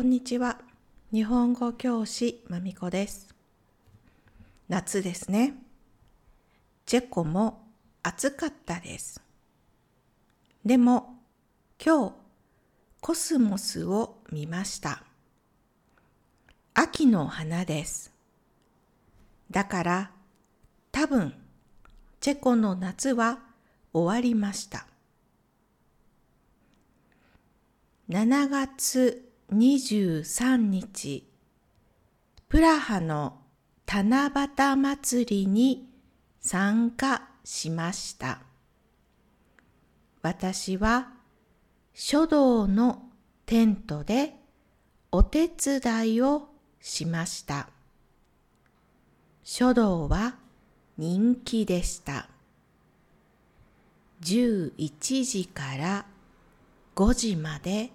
こんにちは。日本語教師まみこです。夏ですね。チェコも暑かったです。でも今日コスモスを見ました。秋の花です。だから多分チェコの夏は終わりました。7月23日、プラハの七夕祭りに参加しました。私は書道のテントでお手伝いをしました。書道は人気でした。11時から5時まで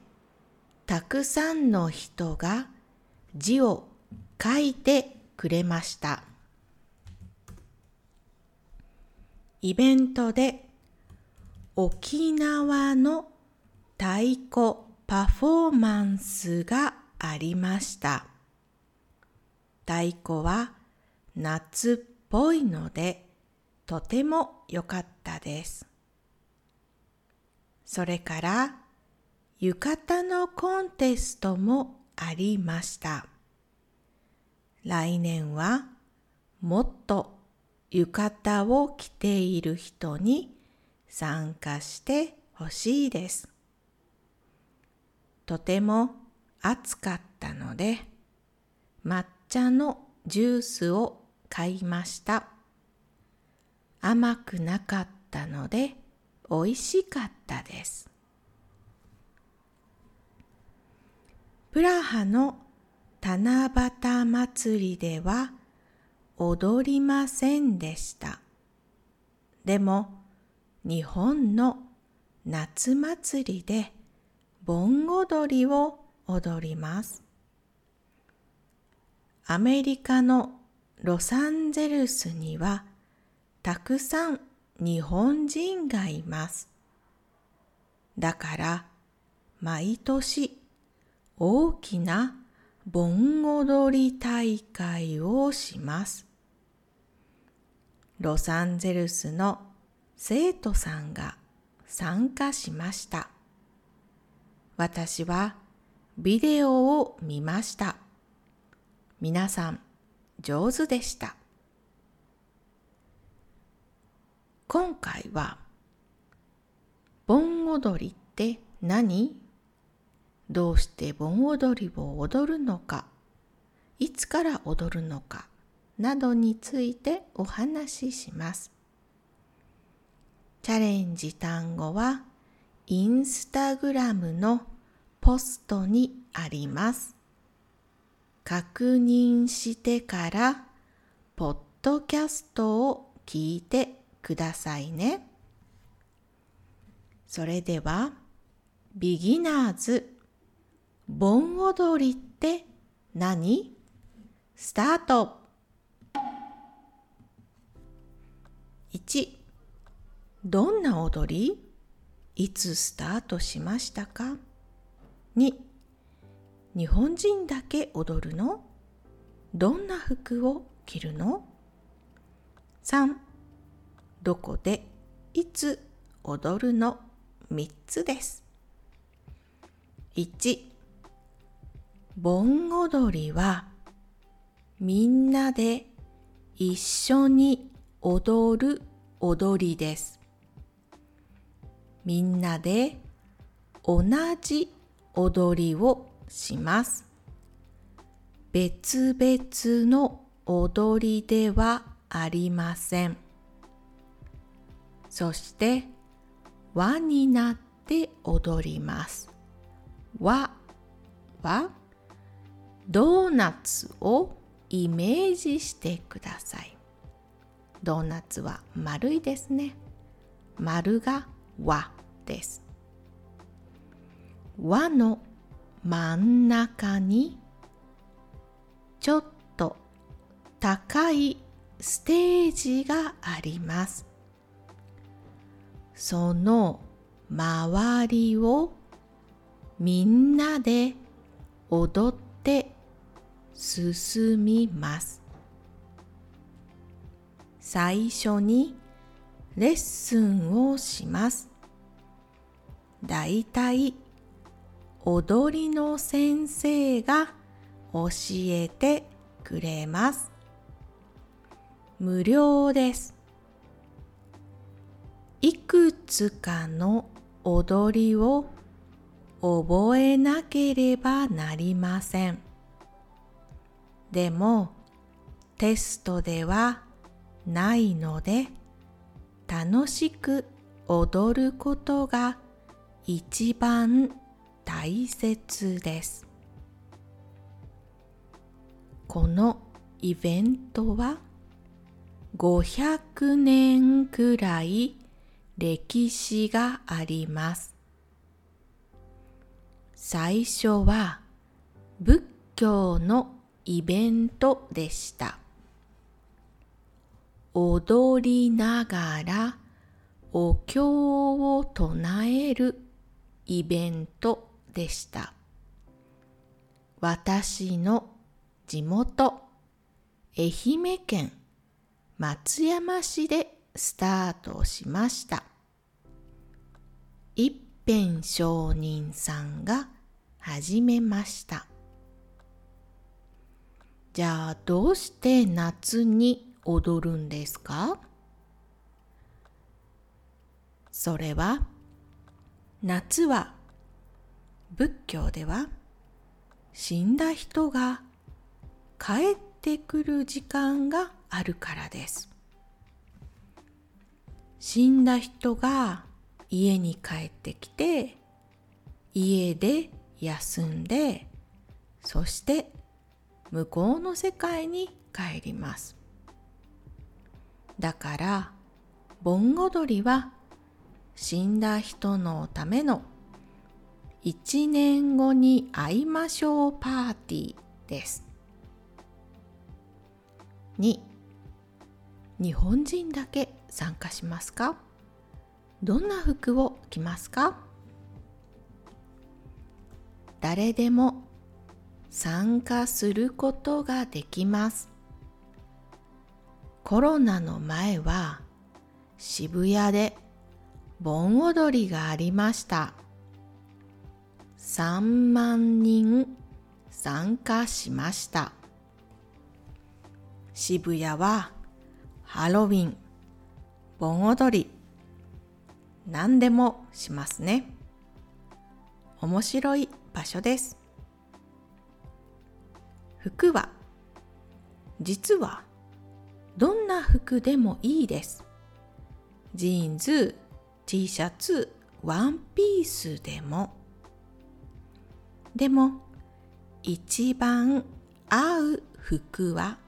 たくさんの人が字を書いてくれました。イベントで沖縄の太鼓パフォーマンスがありました。太鼓は夏っぽいのでとても良かったです。それから浴衣のコンテストもありました。来年はもっと浴衣を着ている人に参加してほしいです。とても暑かったので抹茶のジュースを買いました。甘くなかったので美味しかったです。プラハの七夕祭りでは踊りませんでした。でも日本の夏祭りで盆踊りを踊ります。アメリカのロサンゼルスにはたくさん日本人がいます。だから毎年大きな盆踊り大会をします。ロサンゼルスの生徒さんが参加しました。私はビデオを見ました。皆さん上手でした。今回は盆踊りって何？どうして盆踊りを踊るのかいつから踊るのかなどについてお話しします。チャレンジ単語はインスタグラムのポストにあります。確認してからポッドキャストを聞いてくださいね。それでは、ビギナーズ、盆踊りって何？スタート !1、どんな踊り？いつスタートしましたか ?2、日本人だけ踊るの？どんな服を着るの ?3、どこでいつ踊るの？3つです。1盆踊りはみんなで一緒に踊る踊りです。みんなで同じ踊りをします。別々の踊りではありません。そして輪になって踊ります。輪はドーナツをイメージしてください。ドーナツは丸いですね。丸が輪です。輪の真ん中にちょっと高いステージがあります。その周りをみんなで踊って進みます。最初にレッスンをします。だいたい踊りの先生が教えてくれます。無料です。いくつかの踊りを覚えなければなりません。でもテストではないので楽しく踊ることが一番大切です。このイベントは500年くらい歴史があります。最初は仏教のイベントでした。踊りながらお経を唱えるイベントでした。私の地元愛媛県松山市でスタートしました。一辺上人さんが始めました。じゃあどうして夏に踊るんですか？それは夏は仏教では死んだ人が帰ってくる時間があるからです。死んだ人が家に帰ってきて家で休んでそして向こうの世界に帰ります。だから盆踊りは死んだ人のための一年後に会いましょうパーティーです。2日本人だけ参加しますか？どんな服を着ますか？誰でも参加することができます。コロナの前は渋谷で盆踊りがありました。3万人参加しました。渋谷はハロウィン盆踊り何でもしますね。面白い場所です。服は。実はどんな服でもいいです。ジーンズ T シャツワンピースでも。でも一番合う服は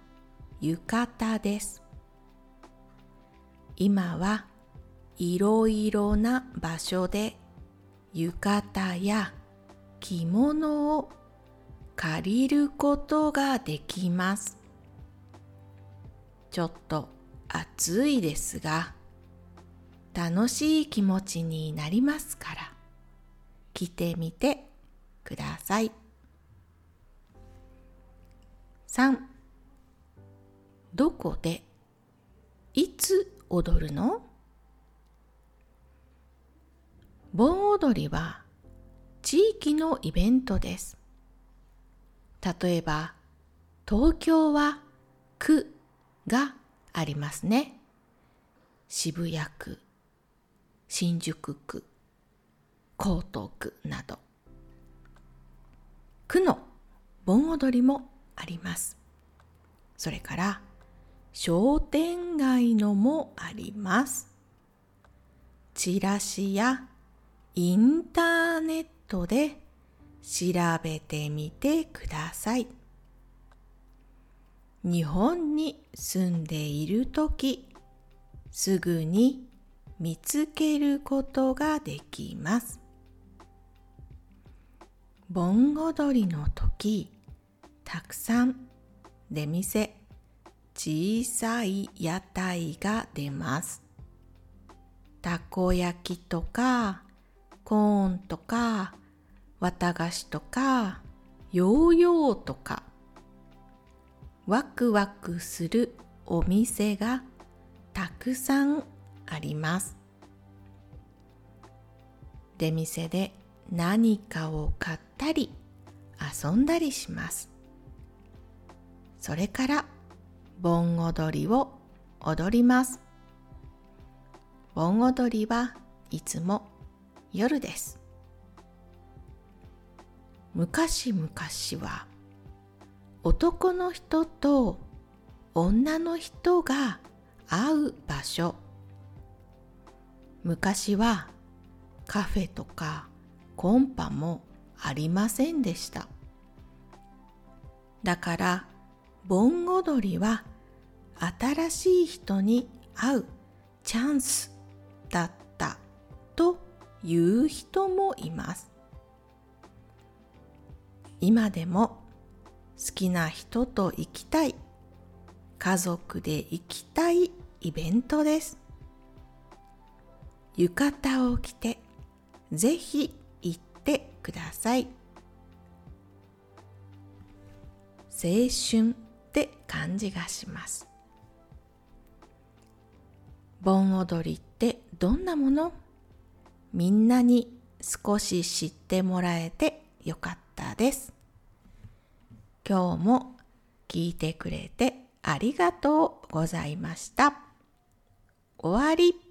浴衣です。今はいろいろな場所で浴衣や着物を借りることができます。ちょっと暑いですが、楽しい気持ちになりますから、着てみてください。3どこでいつ踊るの？盆踊りは地域のイベントです。例えば、東京は区がありますね。渋谷区、新宿区、江東区など。区の盆踊りもあります。それから商店街のもあります。チラシやインターネットで調べてみてください。日本に住んでいるとき、すぐに見つけることができます。盆踊りの時、たくさん出店、小さい屋台が出ます。たこ焼きとかコーンとか綿菓子とかヨーヨーとかワクワクするお店がたくさんあります。出店で何かを買ったり遊んだりします。それから盆踊りを踊ります。盆踊りはいつも夜です。昔々は男の人と女の人が会う場所。昔はカフェとかコンパもありませんでした。だから盆踊りは新しい人に会うチャンスだったという人もいます。今でも好きな人と行きたい。家族で行きたいイベントです。浴衣を着てぜひ行ってください。青春って感じがします。盆踊りってどんなもの？みんなに少し知ってもらえてよかった。ったです今日も聞いてくれてありがとうございました。終わり。